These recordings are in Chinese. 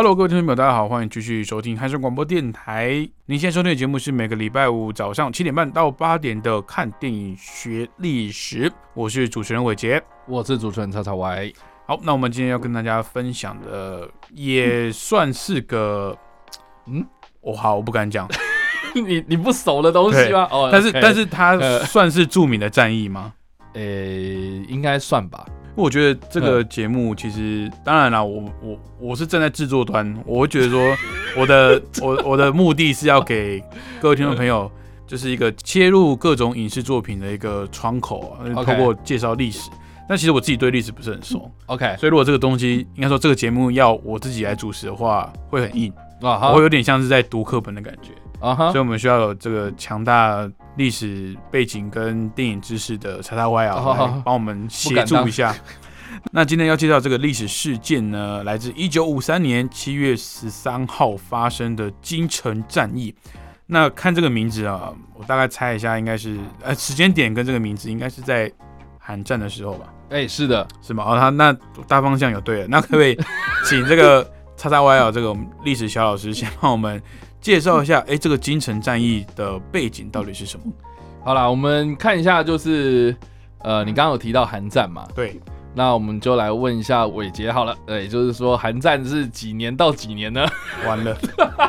Hello，各位听众朋友，大家好，欢迎继续收听汉声广播电台。您现在收听的节目是每个礼拜五早上七点半到八点的《看电影学历史》，我是主持人伟杰。我是主持人叉叉 Y。好，那我们今天要跟大家分享的也算是个，嗯，我、好，我不敢讲，你你不熟的东西吗？哦，但是但是它呃算是著名的战役吗？呃、应该算吧。我觉得这个节目其实，当然啦，我我我是站在制作端，我会觉得说，我的我我的目的是要给各位听众朋友，就是一个切入各种影视作品的一个窗口啊透过介绍历史。但其实我自己对历史不是很熟，OK，所以如果这个东西，应该说这个节目要我自己来主持的话，会很硬，我会有点像是在读课本的感觉。啊哈所以，我们需要有这个强大历史背景跟电影知识的叉叉 Y 啊，帮我们协助一下。那今天要介绍这个历史事件呢，来自一九五三年七月十三号发生的京城战役。那看这个名字啊，我大概猜一下，应该是呃时间点跟这个名字应该是在韩战的时候吧，哎、是的，是吗？哦，他那大方向有对了，那可不可以请这个叉叉 Y 啊，这个我们历史小老师先帮我们介绍一下，哎、这个京城战役的背景到底是什么？好啦，我们看一下，就是呃，你刚刚有提到韩战嘛？对，那我们就来问一下伟杰好了，呃，也就是说韩战是几年到几年呢？完了，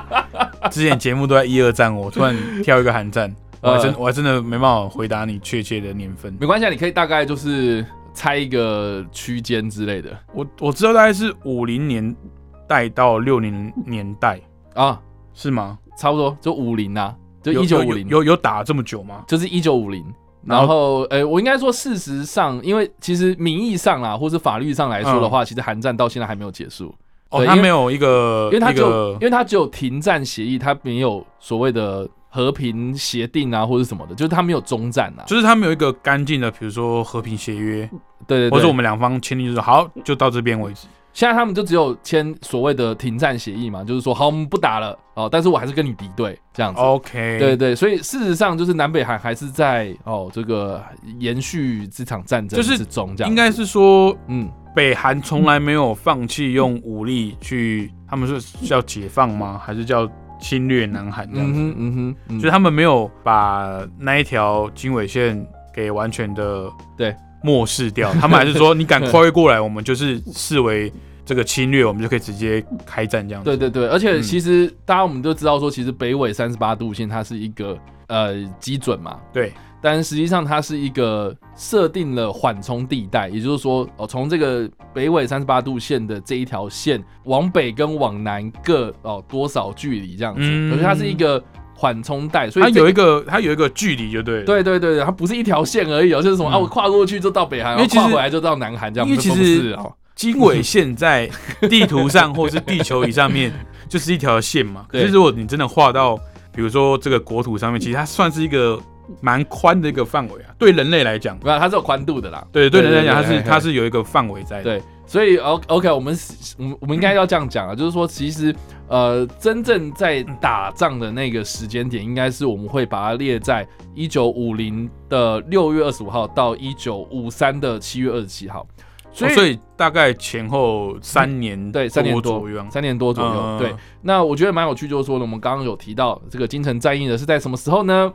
之前节目都在一二战，我突然挑一个韩战，我还真呃我还真的没办法回答你确切的年份。没关系，啊，你可以大概就是猜一个区间之类的我我知道大概是五零年代到六零年代，啊，是吗？差不多就五零啊，就一九五零，有有打这么久吗？就是一九五零。然然后，呃，我应该说，事实上，因为其实名义上啦，或是法律上来说的话，其实韩战到现在还没有结束，哦，他没有一个因为他只有，因为他只有停战协议，他没有所谓的和平协定啊，或者什么的，就是他没有中战啊。就是他没有一个干净的，比如说和平协约，对对对，或者我们两方签订就是好，就到这边为止。现在他们就只有签所谓的停战协议嘛，就是说好，我们不打了哦，但是我还是跟你敌对这样子。OK，对对，所以事实上就是南北韩还是在哦这个延续这场战争就是之中，这样应该是说嗯北韩从来没有放弃用武力去，他们是叫解放吗？还是叫侵略南韩这样子？嗯哼嗯哼，嗯就是他们没有把那一条经纬线给完全的对漠视掉，他们还是说你敢 跨越过来，我们就是视为这个侵略，我们就可以直接开战这样子。对对对，而且嗯。其实大家我们都知道说，其实北纬三十八度线它是一个呃基准嘛，对。但实际上它是一个设定了缓冲地带，也就是说，哦，从这个北纬三十八度线的这一条线往北跟往南各哦多少距离这样子，嗯。可是它是一个缓冲带，所以它有一个它有一个距离，就对。对对对对，它不是一条线而已哦，就是什么、嗯啊，我跨过去就到北韩，然后因为跨回来就到南韩这样，因为其实是哦，经纬线在地图上或是地球仪上面 就是一条线嘛。可对是如果你真的画到，比如说这个国土上面，其实它算是一个蛮宽的一个范围啊。对人类来讲，没有，它是有宽度的啦。对对人类来讲，它是它是有一个范围在的。对，所以 O OK，我们我们我们应该要这样讲啊，就是说，其实呃，真正在打仗的那个时间点，应该是我们会把它列在一九五零的六月二十五号到一九五三的七月二十七号，所以,、大概前后三年对三年多左右。三年多左右。嗯对，那我觉得蛮有趣，就是说呢，我们刚刚有提到这个金城战役呢是在什么时候呢？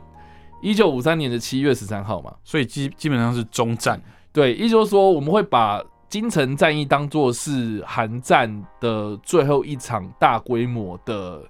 一九五三年的七月十三号嘛。所以基基本上是中战。对，也就是说，我们会把京城战役当做是韩战的最后一场大规模的，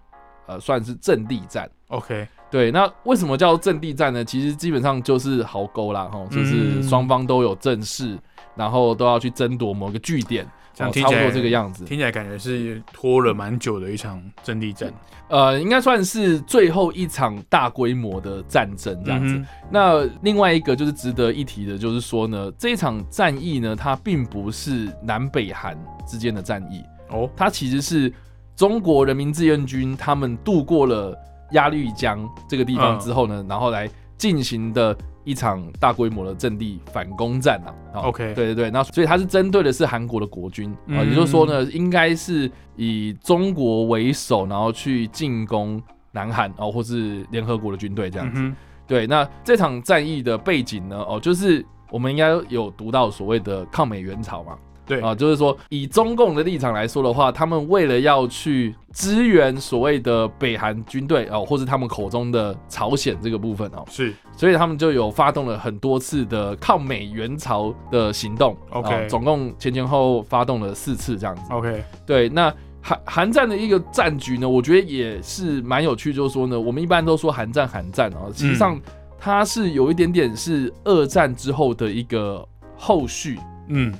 呃，算是阵地战。OK，对，那为什么叫阵地战呢？其实基本上就是壕沟啦，哈，就是嗯双方都有阵势，然后都要去争夺某个据点，这样听起来哦差不多这个样子。听起来感觉是拖了蛮久的一场阵地战。呃，应该算是最后一场大规模的战争这样子。嗯那另外一个就是值得一提的，就是说呢，这一场战役呢，它并不是南北韩之间的战役，哦，它其实是中国人民志愿军他们渡过了鸭绿江这个地方之后呢，然后来进行的一场大规模的阵地反攻战啊。哦 OK 对对对，那所以它是针对的是韩国的国军啊，嗯也就是说呢，应该是以中国为首，然后去进攻南韩哦，或是联合国的军队这样子。嗯，对，那这场战役的背景呢？哦，就是我们应该有读到所谓的抗美援朝嘛。对。啊，就是说以中共的立场来说的话，他们为了要去支援所谓的北韩军队哦，或是他们口中的朝鲜这个部分哦，是。所以他们就有发动了很多次的抗美援朝的行动。OK 哦总共前前后后发动了四次这样子。OK，对，那韩韩战的一个战局呢，我觉得也是蛮有趣，就是说呢，我们一般都说韩战韩战哦，实际上它是有一点点是二战之后的一个后续，嗯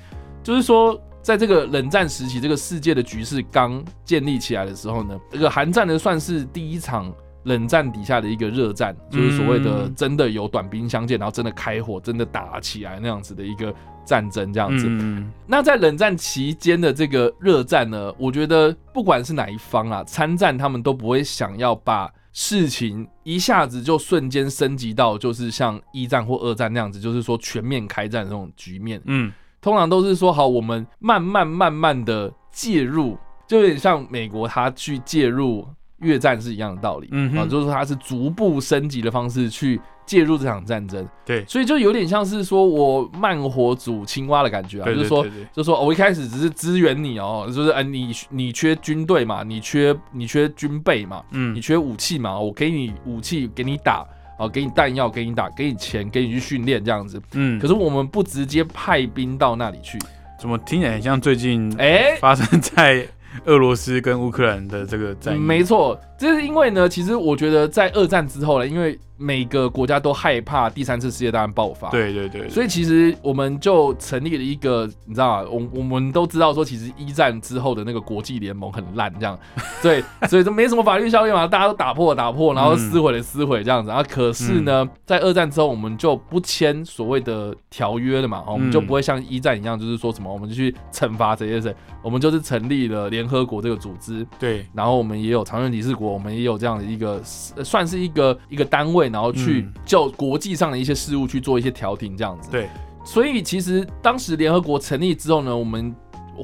就是说。在这个冷战时期，这个世界的局势刚建立起来的时候呢，这个韩战呢算是第一场冷战底下的一个热战，就是所谓的嗯真的有短兵相见，然后真的开火，真的打起来那样子的一个战争这样子。嗯那在冷战期间的这个热战呢，我觉得不管是哪一方啊，参战他们都不会想要把事情一下子就瞬间升级到就是像一战或二战那样子，就是说全面开战的那种局面。嗯通常都是说好，我们慢慢慢慢的介入，就有点像美国他去介入越战是一样的道理。嗯啊，就是说它是逐步升级的方式去介入这场战争。对所以就有点像是说我慢火煮青蛙的感觉啊，就是说就说、哦我一开始只是支援你哦，就是呃你你缺军队嘛，你缺你缺军备嘛，嗯你嗯缺武器嘛，我给你武器给你打，啊，给你弹药给你打，给你钱给你去训练这样子。嗯，可是我们不直接派兵到那里去，怎么听起来很像最近哎、发生在俄罗斯跟乌克兰的这个战役？没错，这是因为呢，其实我觉得在二战之后呢，因为每个国家都害怕第三次世界大战爆发，对对对，所以其实我们就成立了一个，你知道吗，我我们都知道说，其实一战之后的那个国际联盟很烂，这样，对，所以就没什么法律效力嘛，大家都打破了打破，然后撕毁了撕毁这样子啊。可是呢，在二战之后，我们就不签所谓的条约了嘛，哦我们就不会像一战一样，就是说什么我们就去惩罚谁谁谁，我们就是成立了联合国这个组织，对。然后我们也有常任理事国，我们也有这样的一个呃算是一个一个单位，然后去嗯就国际上的一些事务去做一些调停这样子。对，所以其实当时联合国成立之后呢，我们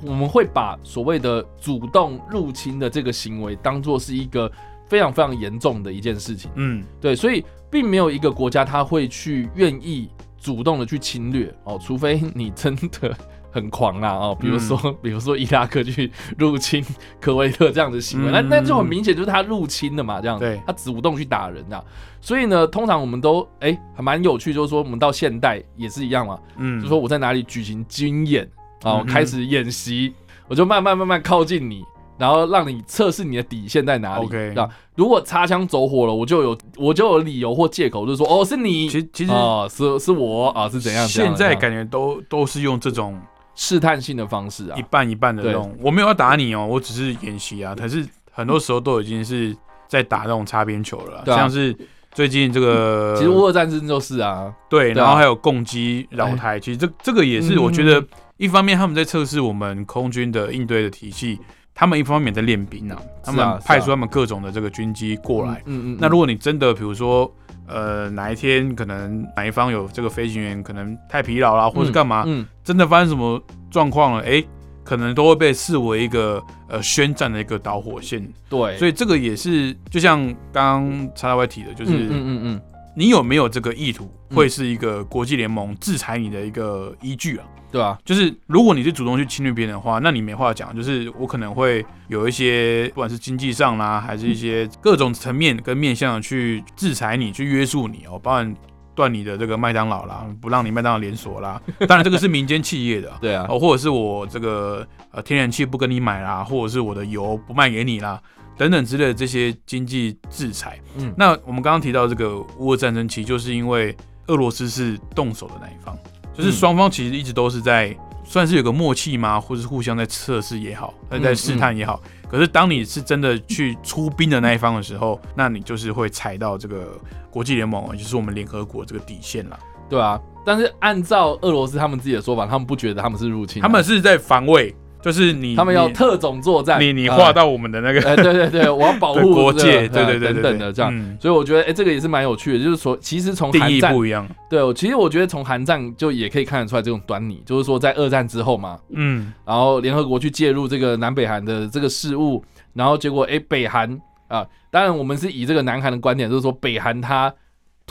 我们会把所谓的主动入侵的这个行为当做是一个非常非常严重的一件事情。嗯对，所以并没有一个国家他会去愿意主动的去侵略哦，除非你真的很狂啦哦，比如说、比如说伊拉克去入侵科威特这样的行为，那、嗯那就很明显就是他入侵了嘛，这样子对，他主动去打人啊。所以呢，通常我们都哎、还蛮有趣，就是说我们到现代也是一样嘛，嗯，就说我在哪里举行军演啊，我嗯。开始演习，我就慢慢慢慢靠近你，然后让你测试你的底线在哪里。OK 啊，如果擦枪走火了，我就有我就有理由或借口，就是说哦是你，其实其实哦是是我啊是怎样？怎样现在感觉都都是用这种试探性的方式啊。一，半一半的这种，我没有要打你哦，我只是演习啊。可是很多时候都已经是在打那种擦边球了像是最近这个，其实乌俄战争就是啊，对，然后还有攻击扰台，其实这这个也是嗯我觉得一方面他们在测试我们空军的应对的体系，他们一方面在练兵啊，他们派出他们各种的这个军机过来。嗯嗯，那如果你真的比如说。呃，哪一天可能哪一方有这个飞行员可能太疲劳啦，或是干嘛，嗯真的发生什么状况了，哎、可能都会被视为一个呃宣战的一个导火线。对，所以这个也是，就像刚刚叉叉 Y 提的，就嗯是嗯嗯嗯，你有没有这个意图，嗯会是一个国际联盟制裁你的一个依据啊。对啊，就是如果你是主动去侵略别人的话，那你没话讲。就是我可能会有一些，不管是经济上啦，还是一些各种层面跟面向去制裁你，去约束你哦，包含断你的这个麦当劳啦，不让你麦当劳连锁啦。当然这个是民间企业的啊，对啊，哦，或者是我这个呃天然气不跟你买啦，或者是我的油不卖给你啦，等等之类的这些经济制裁。嗯那我们刚刚提到这个乌俄战争，其实就是因为俄罗斯是动手的那一方，就是双方其实一直都是在算是有个默契吗，或者是互相在测试也好，在在试探也好。可是当你是真的去出兵的那一方的时候，那你就是会踩到这个国际联盟，也就是我们联合国这个底线了。对啊，但是按照俄罗斯他们自己的说法，他们不觉得他们是入侵，他们是在防卫。就是你，他们要特种作战，你你划到我们的那个，哎，对对对，我要保护国界，对对对等等的这样，所以我觉得，哎，这个也是蛮有趣的，就是说，其实从定义不一样，对，其实我觉得从韩战就也可以看得出来这种端倪，就是说在二战之后嘛，嗯，然后联合国去介入这个南北韩的这个事务，然后结果，哎，北韩啊，当然我们是以这个南韩的观点，就是说北韩它。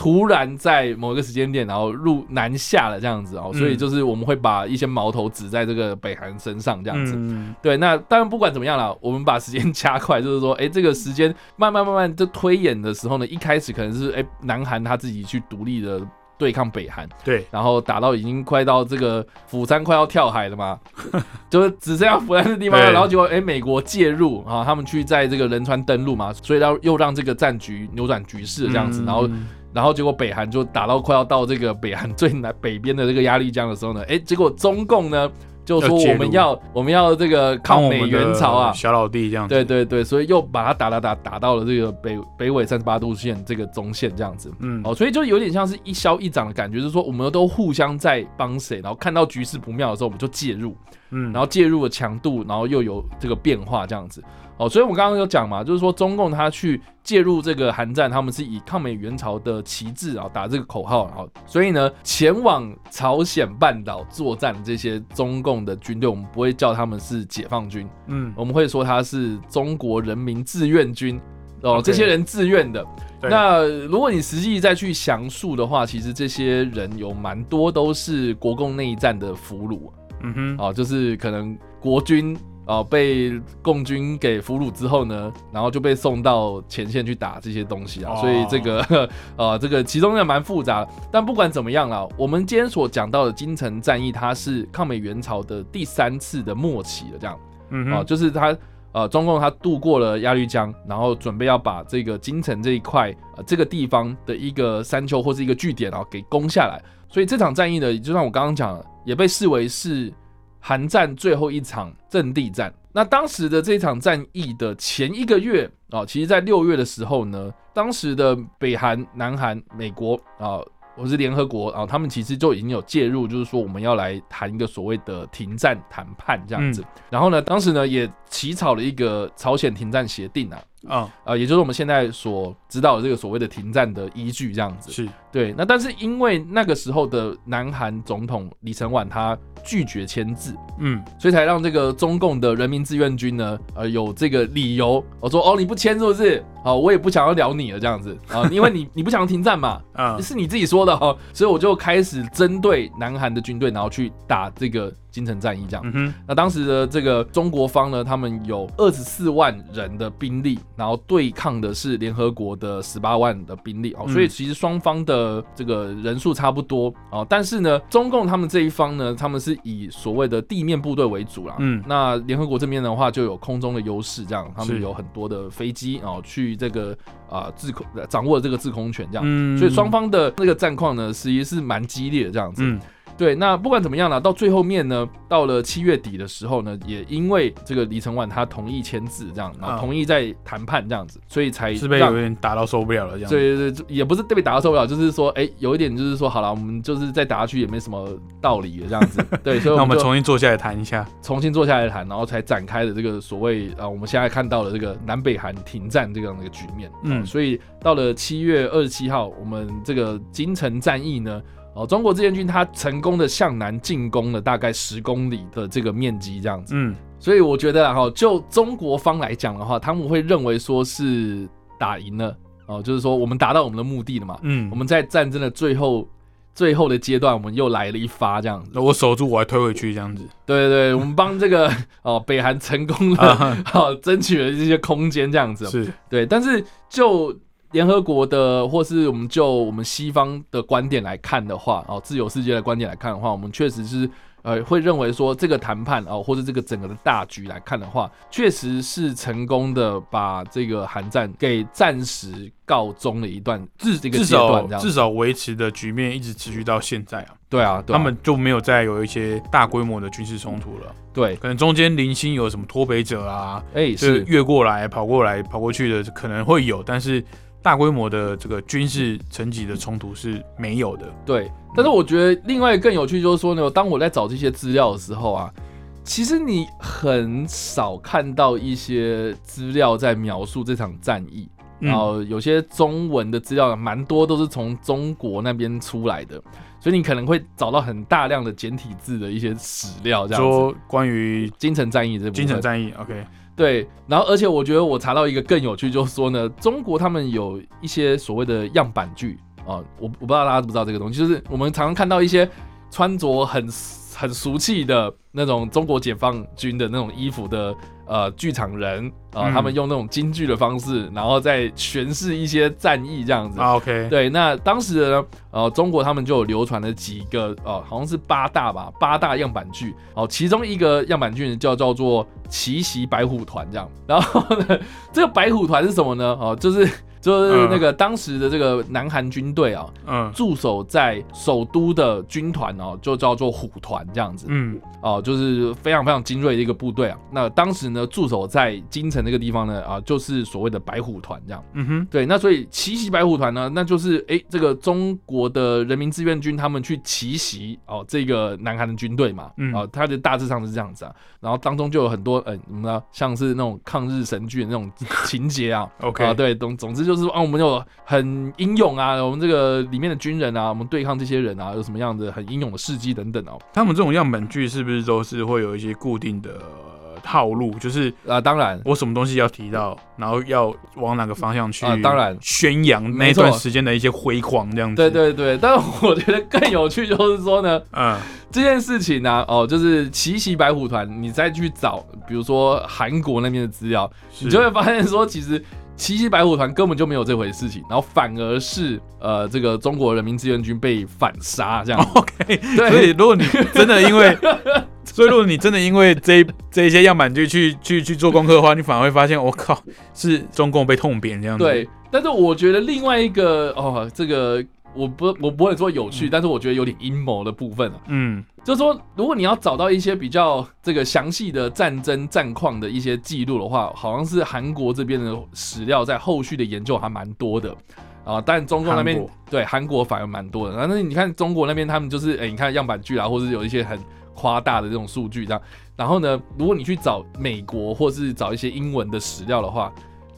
突然在某一个时间点，然后入南下了这样子哦，所以就是我们会把一些矛头指在这个北韩身上这样子。对，那当然不管怎么样了，我们把时间加快，就是说，哎，这个时间慢慢慢慢就推演的时候呢，一开始可能是哎南韩他自己去独立的对抗北韩，对，然后打到已经快到这个釜山快要跳海了嘛，就是只剩下釜山的地方了，然后结果哎美国介入啊，他们去在这个仁川登陆嘛，所以要又让这个战局扭转局势这样子，然后。然后结果北韩就打到快要到这个北韩最南北边的这个鸭绿江的时候呢，哎，结果中共呢就说我们要我们要这个抗美援朝啊，小老弟这样子。对对对，所以又把它打打打打到了这个北北纬三十八度线这个中线这样子。嗯，哦，所以就有点像是一消一长的感觉，就是说我们都互相在帮谁，然后看到局势不妙的时候，我们就介入。嗯，然后介入的强度，然后又有这个变化这样子。哦，所以我刚刚有讲嘛，就是说中共他去介入这个韩战，他们是以抗美援朝的旗帜啊打这个口号，然后所以呢，前往朝鲜半岛作战这些中共的军队，我们不会叫他们是解放军，嗯，我们会说他是中国人民志愿军哦，这些人自愿的。那如果你实际再去详述的话，其实这些人有蛮多都是国共内战的俘虏，嗯哼，哦，就是可能国军。哦，被共军给俘虏之后呢，然后就被送到前线去打这些东西啊，所以这个 呃，这个其中也蛮复杂。但不管怎么样啦，我们今天所讲到的金城战役，它是抗美援朝的第三次的末期了，这样，嗯，啊，就是他呃，中共他渡过了鸭绿江，然后准备要把这个金城这一块呃这个地方的一个山丘或是一个据点啊给攻下来。所以这场战役呢，就像我刚刚讲，也被视为是。韩战最后一场阵地战，那当时的这场战役的前一个月啊，其实在六月的时候呢，当时的北韩、南韩、美国啊，我是联合国啊，他们其实就已经有介入，就是说我们要来谈一个所谓的停战谈判这样子。然后呢，当时呢也起草了一个朝鲜停战协定啊，啊啊，也就是我们现在所知道的这个所谓的停战的依据这样子。是对。那但是因为那个时候的南韩总统李承晚他。拒绝签字，嗯，所以才让这个中共的人民志愿军呢，呃，有这个理由，我说哦，你不签是不是？好，我也不想要聊你了，这样子啊，因为你你不想停战嘛，啊，是你自己说的哈，所以我就开始针对南韩的军队，然后去打这个。金城战役这样，那当时的这个中国方呢，他们有二十四万人的兵力，然后对抗的是联合国的十八万的兵力哦，所以其实双方的这个人数差不多哦，但是呢，中共他们这一方呢，他们是以所谓的地面部队为主啦，嗯，那联合国这边的话就有空中的优势，这样他们有很多的飞机哦，去这个啊制空掌握这个制空权这样，所以双方的那个战况呢，实际是蛮激烈的这样子。对，那不管怎么样呢，到最后面呢，到了七月底的时候呢，也因为这个李承晚他同意签字这样，然后同意在谈判这样子，所以才是被有点打到受不了了这样。对对对，也不是特别打到受不了，就是说，哎，有一点就是说，好了，我们就是再打下去也没什么道理的这样子。对，所以那我们重新坐下来谈一下，重新坐下来谈，然后才展开的这个所谓啊，我们现在看到的这个南北韩停战这样的一个局面。嗯，所以到了七月二十七号，我们这个金城战役呢。哦，中国志愿军他成功的向南进攻了大概十公里的这个面积，这样子。嗯，所以我觉得哈，就中国方来讲的话，他们会认为说是打赢了哦，就是说我们达到我们的目的了嘛。嗯，我们在战争的最后最后的阶段，我们又来了一发这样子。那我守住，我还推回去这样子。对对对，我们帮这个 哦北韩成功了好争取了这些空间这样子。是对，但是就。联合国的，或是我们就我们西方的观点来看的话，哦，自由世界的观点来看的话，我们确实是呃，会认为说这个谈判哦，或者这个整个的大局来看的话，确实是成功的把这个韩战给暂时告终了一段至这个至阶段至少维持的局面一直持续到现在啊，对啊，他们就没有再有一些大规模的军事冲突了。对，可能中间零星有什么脱北者啊，哎、就是越过来、跑过来、跑过去的可能会有，但是大规模的这个军事层级的冲突是没有的。对，但是我觉得另外更有趣就是说呢，当我在找这些资料的时候啊，其实你很少看到一些资料在描述这场战役。嗯然后有些中文的资料蛮多都是从中国那边出来的，所以你可能会找到很大量的简体字的一些史料，这样子。说关于京城战役这部分京城战役，OK，对，然后而且我觉得我查到一个更有趣，就是说呢，中国他们有一些所谓的样板剧啊，我我不知道大家知不知道这个东西，就是我们常常看到一些穿着很很俗气的那种中国解放军的那种衣服的呃剧场人啊、嗯他们用那种京剧的方式，然后再诠释一些战役这样子。啊，OK，对，那当时呢，呃，中国他们就有流传了几个，呃，好像是八大吧，八大样板剧，哦、其中一个样板剧呢叫叫做奇袭白虎团这样，然后呢，这个白虎团是什么呢？哦、就是就是那个当时的这个南韩军队啊，嗯。驻守在首都的军团哦，就叫做虎团这样子，嗯。哦，就是非常非常精锐的一个部队啊。那当时呢，驻守在京城那个地方呢，啊，就是所谓的白虎团这样。嗯哼，对，那所以奇袭白虎团呢，那就是哎，这个中国的人民志愿军他们去奇袭哦，这个南韩的军队嘛，嗯。啊，它的大致上是这样子啊，然后当中就有很多嗯，什么呢，像是那种抗日神剧的那种情节啊。OK 啊，对，总总之就是啊，我们有很英勇啊，我们这个里面的军人啊，我们对抗这些人啊，有什么样的很英勇的事迹等等哦，他们这种样本剧是不是都是会有一些固定的呃套路？就是啊，当然。我什么东西要提到，然后要往哪个方向去啊当然宣扬那没错段时间的一些辉煌，这样子。对，对对，但是我觉得更有趣就是说呢，嗯这件事情呢、哦，就是奇袭白虎团，你再去找，比如说韩国那边的资料，你就会发现说，其实奇袭白虎团根本就没有这回事情，然后反而是呃，这个中国人民志愿军被反杀这样。OK，对所以如果你真的因为，所以如果你真的因为这这一些样板剧去去去做功课的话，你反而会发现，我靠，是中共被痛扁这样子。对，但是我觉得另外一个哦，这个我不我不会说有趣，但是我觉得有点阴谋的部分啊，嗯就是说，如果你要找到一些比较这个详细的战争战况的一些记录的话，好像是韩国这边的史料在后续的研究还蛮多的啊。但中共那边对韩国反而蛮多的。但是你看中国那边，他们就是哎、你看样板剧啊，或者是有一些很夸大的这种数据这样。然后呢，如果你去找美国或是找一些英文的史料的话，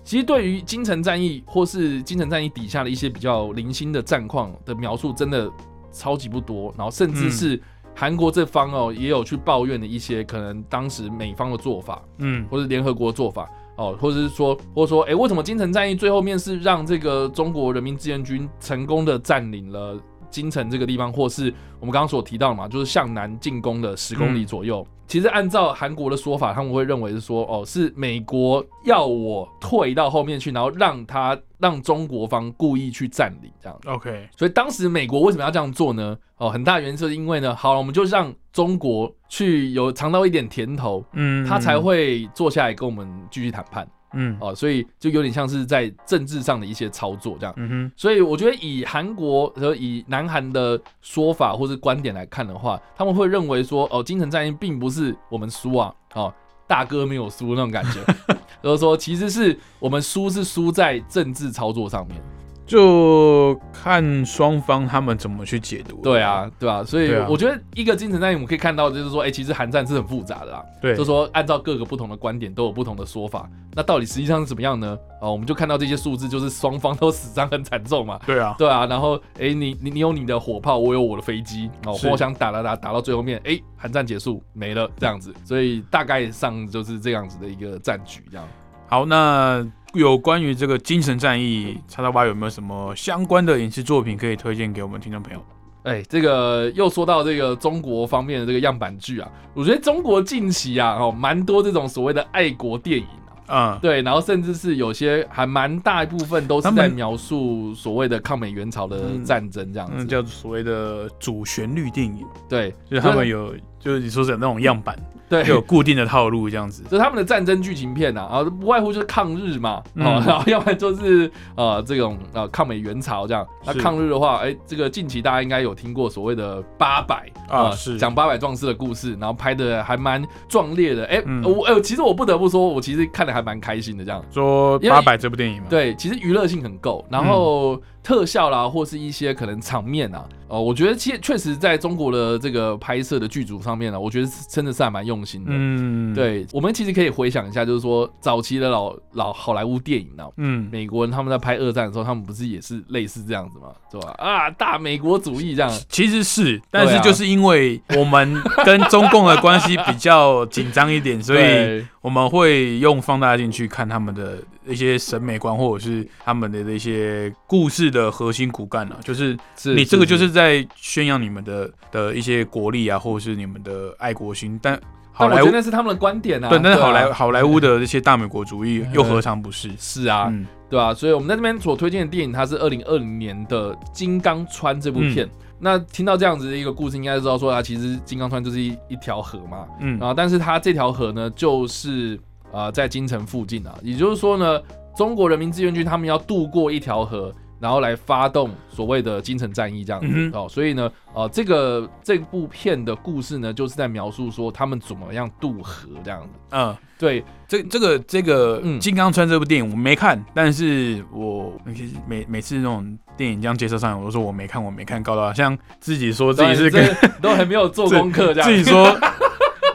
其实对于金城战役或是金城战役底下的一些比较零星的战况的描述，真的超级不多。然后甚至嗯是韩国这方哦，也有去抱怨的一些可能当时美方的做法，嗯或者联合国做法哦，或者是说，或者说，哎，为什么金城战役最后面是让这个中国人民志愿军成功的占领了京城这个地方，或是我们刚刚所提到的嘛，就是向南进攻的十公里嗯左右。其实按照韩国的说法，他们会认为是说，哦，是美国要我退到后面去，然后让他让中国方故意去占领这样。，OK，所以当时美国为什么要这样做呢？哦，很大原因是因为呢，好了，我们就让中国去有尝到一点甜头，嗯，他才会坐下来跟我们继续谈判嗯哦，所以就有点像是在政治上的一些操作这样。嗯哼，所以我觉得以韩国和以南韩的说法或是观点来看的话，他们会认为说，哦，金城战役并不是我们输啊，哦，大哥没有输那种感觉，就是说其实是我们输是输在政治操作上面。就看双方他们怎么去解读。对，啊，对啊，所以我觉得一个精神战役我们可以看到，就是说，哎、其实韩战是很复杂的啦。对，就说按照各个不同的观点都有不同的说法，那到底实际上是怎么样呢？哦，我们就看到这些数字，就是双方都死伤很惨重嘛。对啊，对啊，然后哎，你你你有你的火炮，我有我的飞机，哦，是互相打打打打到最后面，哎，韩战结束没了这样子，所以大概上就是这样子的一个战局这样。好，那有关于这个精神战役，叉叉八有没有什么相关的影视作品可以推荐给我们听众朋友？哎，这个又说到这个中国方面的这个样板剧啊，我觉得中国近期啊，哦，蛮多这种所谓的爱国电影啊。嗯，对，然后甚至是有些还蛮大一部分都是在描述所谓的抗美援朝的战争这样子。嗯，叫所谓的主旋律电影，对，就是他们有就就是你说的那种样板，对，有固定的套路这样子。就他们的战争剧情片呐，啊，不外乎就是抗日嘛，嗯哦，然后要不然就是呃这种呃抗美援朝这样。那抗日的话，哎，这个近期大家应该有听过所谓的八百啊是讲八百壮士的故事，然后拍的还蛮壮烈的。哎，嗯我呃其实我不得不说，我其实看的还蛮开心的这样。说八百这部电影嘛，，对，其实娱乐性很够，然后特效啦，或是一些可能场面啊，哦、我觉得其实确实在中国的这个拍摄的剧组上面呢、我觉得真的是还蛮用心的。嗯，，对，我们其实可以回想一下，就是说早期的老老好莱坞电影啊，嗯，美国人他们在拍二战的时候，他们不是也是类似这样子吗？是吧？啊，大美国主义这样，其实是，但是就是因为我们跟中共的关系比较紧张一点，所以对我们会用放大镜去看他们的一些审美观，或者是他们的一些故事的核心骨干啊，就是是你这个就是在宣扬你们的的一些国力啊，或者是你们的爱国心，但好莱坞得那是他们的观点啊。对，但是好莱啊好莱坞的这些大美国主义又何尝不是？是啊，嗯对吧、所以我们在这边所推荐的电影，它是二零二零年的《金刚川》这部嗯片。那听到这样子的一个故事，应该知道说啊其实金刚川就是一一条河嘛，嗯然后但是它这条河呢，就是呃在京城附近啊，也就是说呢，中国人民志愿军他们要渡过一条河。然后来发动所谓的京城战役这样子、嗯哦，所以呢，呃，这个这部片的故事呢，就是在描述说他们怎么样渡河这样子。嗯，对，这这个这个嗯《金刚川》这部电影我没看，但是我每每次那种电影这样介绍上来，我都说我没看，我没看，搞得好像自己说自己是跟都还没有做功课这样，自己说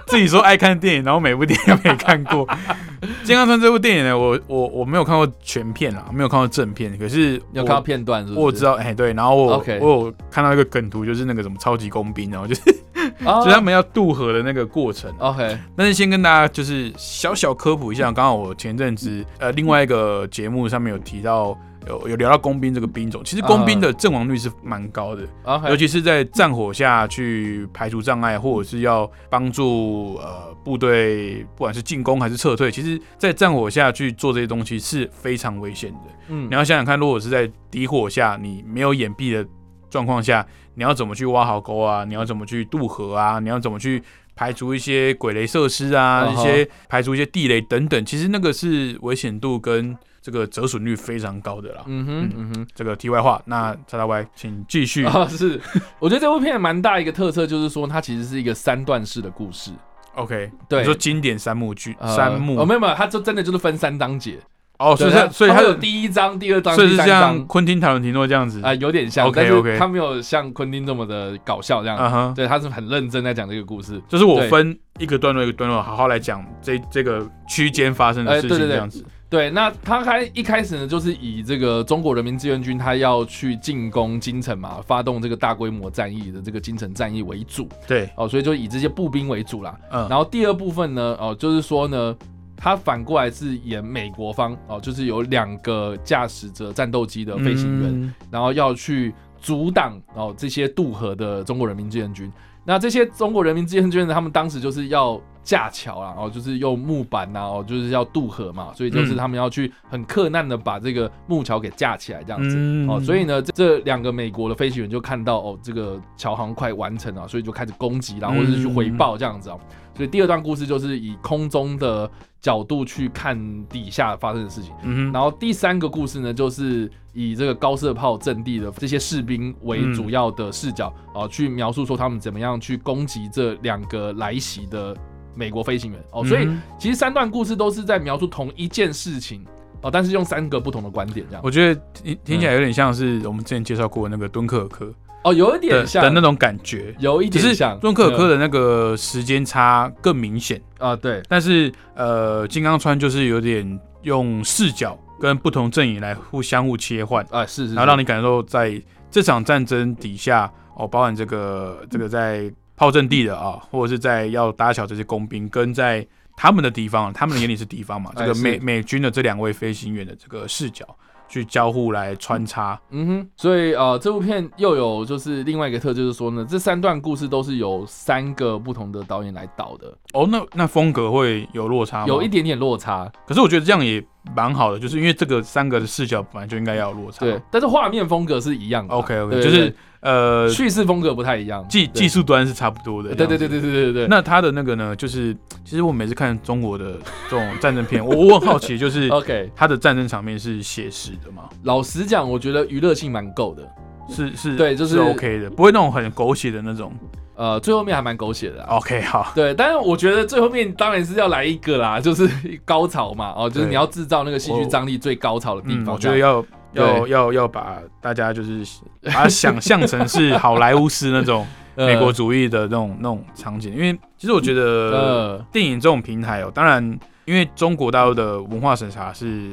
自己说爱看电影，然后每部电影都没看过。《金刚川》这部电影呢，我我我没有看过全片啊，没有看过正片，可是有看到片段是不是？我知道，哎、对，然后我 OK 我有看到一个梗图，就是那个什么超级工兵，然后就是、哦就是他们要渡河的那个过程。OK，但是先跟大家就是小小科普一下，刚好我前阵子呃另外一个节目上面有提到。有有聊到工兵这个兵种，其实工兵的阵亡率是蛮高的，尤其是在战火下去排除障碍，或者是要帮助呃部队，不管是进攻还是撤退，其实，在战火下去做这些东西是非常危险的。嗯你要想想看，如果是在敌火下，你没有掩蔽的状况下，你要怎么去挖壕沟啊？你要怎么去渡河啊？你要怎么去排除一些鬼雷设施啊？一些排除一些地雷等等，其实那个是危险度跟这个折损率非常高的啦。嗯哼，嗯哼。这个题外话，那叉叉 Y 请继续。啊，是，我觉得这部片蛮大一个特色，就是说它其实是一个三段式的故事。OK，对你说经典三幕剧，呃三幕哦，没有没有，它就真的就是分三章节。哦，所以它所以它它有有，第一章、第二章、所以是第三像章昆汀塔伦提诺这样子。啊，有点像 OK，但是 OK 它没有像昆汀这么的搞笑这样。嗯哼，对，他是很认真在讲这个故事。就是我分一个段落一个段落，好好来讲这这个区间发生的事情，这样子。对，那他开一开始呢，就是以这个中国人民志愿军他要去进攻京城嘛，发动这个大规模战役的这个京城战役为主对，哦，所以就以这些步兵为主啦。嗯，然后第二部分呢，哦，就是说呢，他反过来是演美国方哦，就是有两个驾驶着战斗机的飞行员，嗯然后要去阻挡哦这些渡河的中国人民志愿军。那这些中国人民志愿军呢，他们当时就是要架桥啦，哦，就是用木板呐，哦，就是要渡河嘛，所以就是嗯他们要去很困难的把这个木桥给架起来这样子。嗯哦，所以呢，这这两个美国的飞行员就看到哦，这个桥好像快完成了，所以就开始攻击啦，嗯或者是去回报这样子哦。所以第二段故事就是以空中的角度去看底下发生的事情。嗯，然后第三个故事呢，就是以这个高射炮阵地的这些士兵为主要的视角啊、去描述说他们怎么样去攻击这两个来袭的美国飞行员。哦。所以嗯其实三段故事都是在描述同一件事情哦，但是用三个不同的观点这样。我觉得听听起来有点像是我们之前介绍过那个敦刻尔克哦，有一点像。的那种感觉，有一点像。敦刻尔克的那个时间差更明显，啊，对，但是呃，金刚川就是有点用视角跟不同阵营来互相互切换，啊是是，然后让你你感受在这场战争底下，哦，包含这个这个在炮阵地的啊，或者是在要搭桥这些工兵，跟在他们的敌方，他们的眼里是敌方嘛，这个美美军的这两位飞行员的这个视角去交互来穿插。嗯哼，所以呃，这部片又有就是另外一个特，就是说呢，这三段故事都是由三个不同的导演来导的，哦，那那风格会有落差吗？有一，点点落差，可是我觉得这样也蛮好的，就是因为这个三个的视角本来就应该要有落差。对，但是画面风格是一样的。，OK 对 OK，对就是呃叙事风格不太一样，技技术端是差不多的。对对对对对对对。那他的那个呢，就是其实我每次看中国的这种战争片，我我很好奇，就是。OK，他的战争场面是写实的吗？老实讲，我觉得娱乐性蛮够的。是是，对就是 OK 的，不会那种很狗血的那种。呃，最后面还蛮狗血的、啊。OK，好，对，但是我觉得最后面当然是要来一个啦，就是高潮嘛，哦，就是你要制造那个戏剧张力最高潮的地嗯，方。我觉得要要要要把大家就是把它想象成是好莱坞式那种 呃美国主义的那种那种场景，因为其实我觉得呃电影这种平台哦，当然因为中国大陆的文化审查是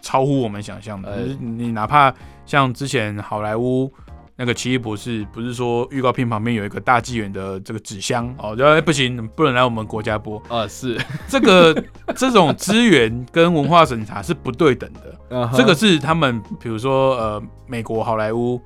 超乎我们想象的，哎就是你哪怕像之前好莱坞。那个奇异博士不是说预告片旁边有一个大纪元的这个纸箱哦，就、哎不行，不能来我们国家播。呃是，这个这种资源跟文化审查是不对等的，这个是他们比如说呃美国好莱坞。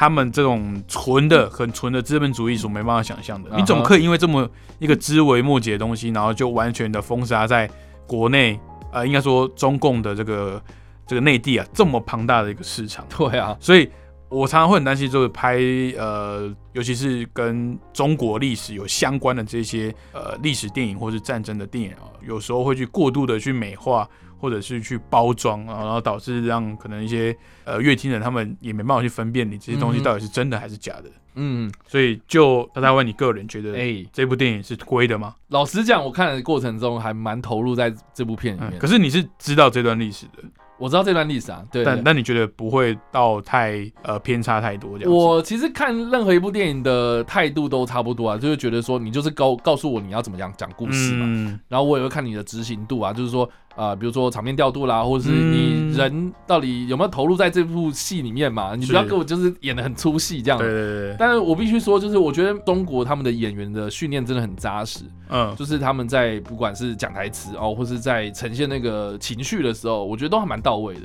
他们这种纯的、很纯的资本主义所没办法想象的，你怎么可以因为这么一个枝微末节的东西，然后就完全的封杀在国内？呃，应该说中共的这个这个内地啊，这么庞大的一个市场，对啊，所以我常常会很担心，就是拍呃，尤其是跟中国历史有相关的这些呃历史电影或是战争的电影啊，有时候会去过度的去美化，或者是去包装啊，然后导致让可能一些呃乐听人他们也没办法去分辨你这些东西到底是真的还是假的。嗯，所以就大家问你个人觉得哎、这部电影是亏的吗？老实讲，我看的过程中还蛮投入在这部片里面。嗯，可是你是知道这段历史的，我知道这段历史啊，对对。但但你觉得不会到太呃偏差太多这样？我其实看任何一部电影的态度都差不多啊，就是觉得说你就是告告诉我你要怎么样讲故事嘛，嗯，然后我也会看你的执行度啊，就是说啊、呃比如说场面调度啦，或者是嗯。你人到底有没有投入在这部戏里面嘛，你不要给我就是演的很粗戏这样。对。对对对，但是我必须说，就是我觉得中国他们的演员的训练真的很扎实，嗯，就是他们在不管是讲台词哦，或是在呈现那个情绪的时候，我觉得都还蛮到位的。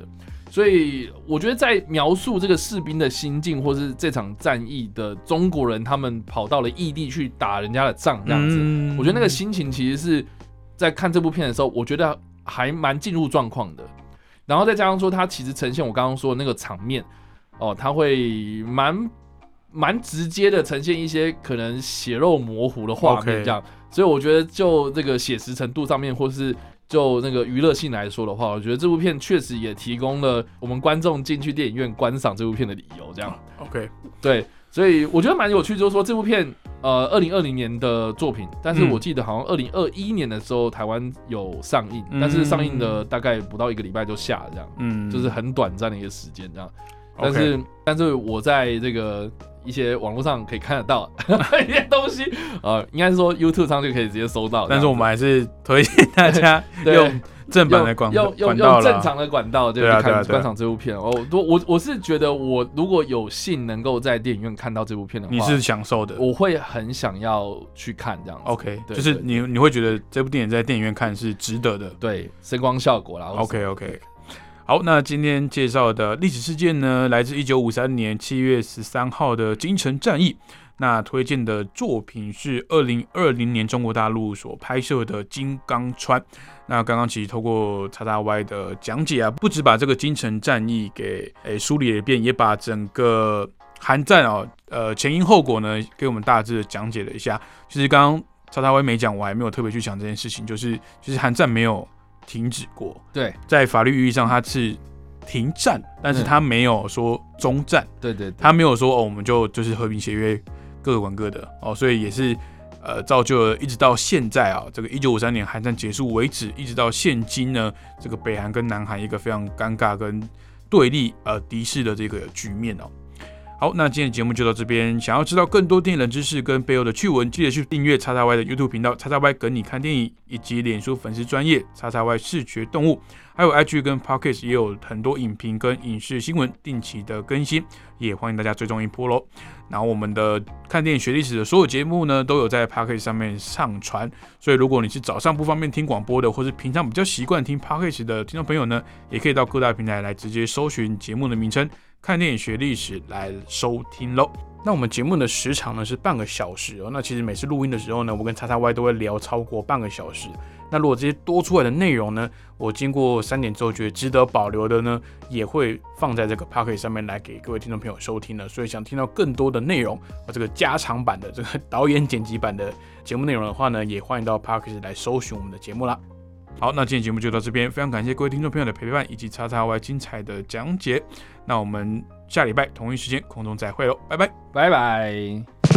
所以我觉得在描述这个士兵的心境，或是这场战役的中国人，他们跑到了异地去打人家的仗这样子，嗯。我觉得那个心情其实是在看这部片的时候，我觉得还蛮进入状况的。然后再加上说，它其实呈现我刚刚说的那个场面哦，它会蛮蛮直接的呈现一些可能血肉模糊的画面这样。所以我觉得就这个写实程度上面，或是就那个娱乐性来说的话，我觉得这部片确实也提供了我们观众进去电影院观赏这部片的理由。这样 OK，对，所以我觉得蛮有趣，就是说这部片呃，二零二零年的作品，但是嗯。我记得好像二零二一年的时候台湾有上映，嗯。但是上映的大概不到一个礼拜就下了，这样嗯，就是很短暂的一个时间这样。但是但是我在这个一些网络上可以看得到 一些东西，呃，应该是说 YouTube 上就可以直接搜到。但是我们还是推荐大家 用正版的广用用管道啦用正常的管道就去看观赏这部片。哦，我我我是觉得我如果有幸能够在电影院看到这部片的话，你是享受的。我会很想要去看这样子。OK，对就是你你会觉得这部电影在电影院看是值得的。对声光效果啦。OK OK，好，那今天介绍的历史事件呢，来自一九五三年七月十三号的金城战役。那推荐的作品是二零二零年中国大陆所拍摄的《金刚川》。那刚刚其实透过叉叉 Y 的讲解啊，不止把这个金城战役给诶、梳理了一遍，也把整个韩战哦，呃前因后果呢，给我们大致的讲解了一下。其实刚刚叉叉 Y 没讲，我还没有特别去讲这件事情，就是其实韩战没有停止过，对。在法律意义上它是停战，但是它没有说中战，对对对，它没有说哦，我们就就是和平协约各管各的。哦，所以也是呃造就了一直到现在啊，这个一九五三年韩战结束为止，一直到现今呢，这个北韩跟南韩一个非常尴尬跟对立呃敌视的这个局面哦。好，那今天的节目就到这边。想要知道更多电影冷知识跟背后的趣闻，记得去订阅叉叉 Y 的 YouTube 频道叉叉 Y 跟你看电影，以及脸书粉丝专业叉叉 Y 视觉动物，还有 IG 跟 Pocket 也有很多影评跟影视新闻定期的更新，也欢迎大家追踪一波喽。然后我们的看电影学历史的所有节目呢，都有在 Pocket 上面上传，所以如果你是早上不方便听广播的，或是平常比较习惯听 Pocket 的听众朋友呢，也可以到各大平台来直接搜寻节目的名称。看电影学历史来收听喽。那我们节目的时长呢是半个小时哦。那其实每次录音的时候呢，我跟叉叉 Y 都会聊超过半个小时。那如果这些多出来的内容呢，我经过三点之后觉得值得保留的呢，也会放在这个 p o c k e t 上面来给各位听众朋友收听的。所以想听到更多的内容啊，这个加长版的这个导演剪辑版的节目内容的话呢，也欢迎到 p o c k e t 来搜寻我们的节目啦。好，那今天节目就到这边，非常感谢各位听众朋友的陪伴以及叉叉 Y 精彩的讲解。那我们下礼拜同一时间空中再会喽，拜拜，拜拜。